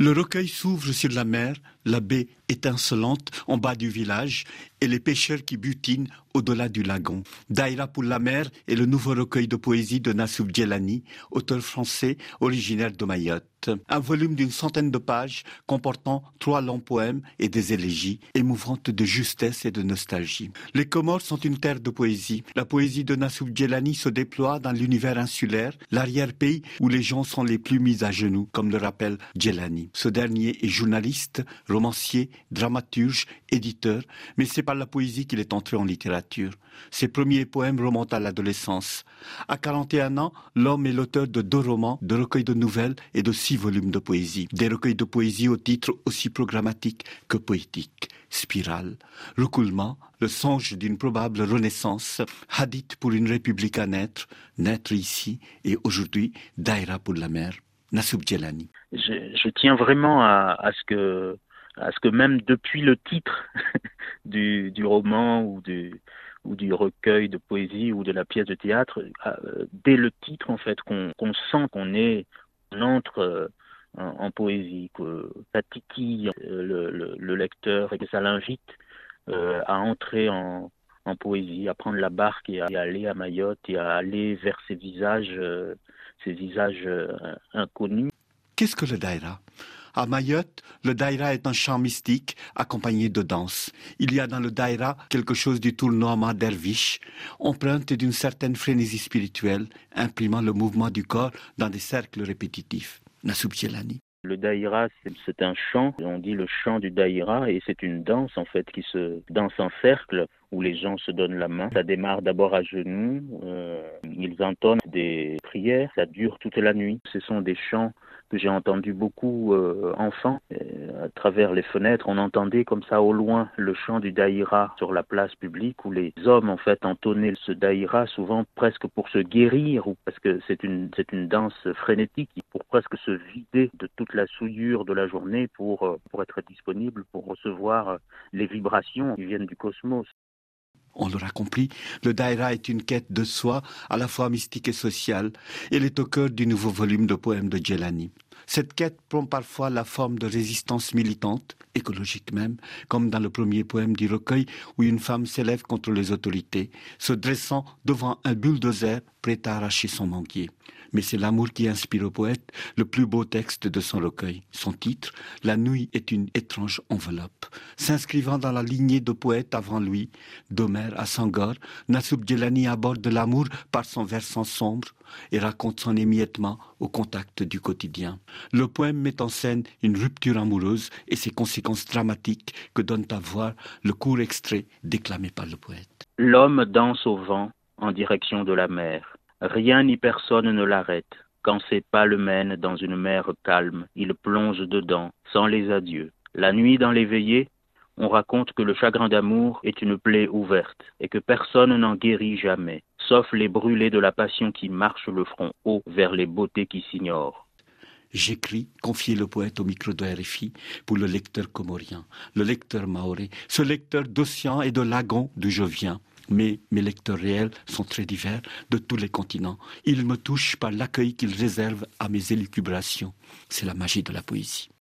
Le recueil s'ouvre sur la mer, la baie étincelante en bas du village et les pêcheurs qui butinent au-delà du lagon. Daïra pour la mer est le nouveau recueil de poésie de Nassouf Djelani, auteur français originaire de Mayotte. Un volume d'une centaine de pages comportant trois longs poèmes et des élégies émouvantes de justesse et de nostalgie. Les Comores sont une terre de poésie. La poésie de Nassouf Djelani se déploie dans l'univers insulaire, l'arrière-pays où les gens sont les plus mis à genoux, comme le rappelle Djelani. Ce dernier est journaliste, romancier, dramaturge, éditeur, mais c'est par la poésie qu'il est entré en littérature. Ses premiers poèmes remontent à l'adolescence. À 41 ans, l'homme est l'auteur de deux romans, de recueils de nouvelles et de six volumes de poésie. Des recueils de poésie au titre aussi programmatique que poétique. Spirale, Recoulement, le songe d'une probable renaissance, Hadith pour une république à naître, naître ici et aujourd'hui, Daïra pour la mer, Nassoub Djelani. Je, tiens vraiment à ce que à ce que même depuis le titre du, roman ou du, recueil de poésie ou de la pièce de théâtre, euh, dès le titre en fait, qu'on sent qu'on est, on entre euh, en, poésie, que ça titille euh, le, le, lecteur et que ça l'invite à entrer en, en, poésie, à prendre la barque et à, aller à Mayotte et à aller vers ces visages, ces visages inconnus. Qu'est-ce que le daïra? À Mayotte, le daïra est un chant mystique accompagné de danse. Il y a dans le daïra quelque chose du tournoiement derviche, empreinte d'une certaine frénésie spirituelle, imprimant le mouvement du corps dans des cercles répétitifs. Nassoub Le daïra, c'est un chant, on dit le chant du daïra, et c'est une danse en fait qui se danse en cercle où les gens se donnent la main. Ça démarre d'abord à genoux, euh, ils entonnent des prières, ça dure toute la nuit. Ce sont des chants que j'ai entendu beaucoup euh, enfants à travers les fenêtres. On entendait comme ça au loin le chant du daïra sur la place publique où les hommes en fait entonnaient ce daïra souvent presque pour se guérir ou parce que c'est une c'est une danse frénétique pour presque se vider de toute la souillure de la journée pour euh, pour être disponible pour recevoir euh, les vibrations qui viennent du cosmos. On l'aura compris, le Daïra est une quête de soi, à la fois mystique et sociale. Elle est au cœur du nouveau volume de poèmes de Djelani. Cette quête prend parfois la forme de résistance militante, écologique même, comme dans le premier poème du recueil où une femme s'élève contre les autorités, se dressant devant un bulldozer prêt à arracher son manquier mais c'est l'amour qui inspire au poète le plus beau texte de son recueil. Son titre, La nuit est une étrange enveloppe. S'inscrivant dans la lignée de poètes avant lui, d'Homère à Sangor, Nassoub Djelani aborde l'amour par son versant sombre et raconte son émiettement au contact du quotidien. Le poème met en scène une rupture amoureuse et ses conséquences dramatiques que donne à voir le court extrait déclamé par le poète. L'homme danse au vent en direction de la mer. Rien ni personne ne l'arrête. Quand ses pas le mènent dans une mer calme, il plonge dedans, sans les adieux. La nuit dans les on raconte que le chagrin d'amour est une plaie ouverte, et que personne n'en guérit jamais, sauf les brûlés de la passion qui marchent le front haut vers les beautés qui s'ignorent. J'écris, confier le poète au micro de RFI, pour le lecteur comorien, le lecteur maoré, ce lecteur d'océan et de lagon d'où je viens, mais mes lecteurs réels sont très divers de tous les continents. Ils me touchent par l'accueil qu'ils réservent à mes élucubrations. C'est la magie de la poésie.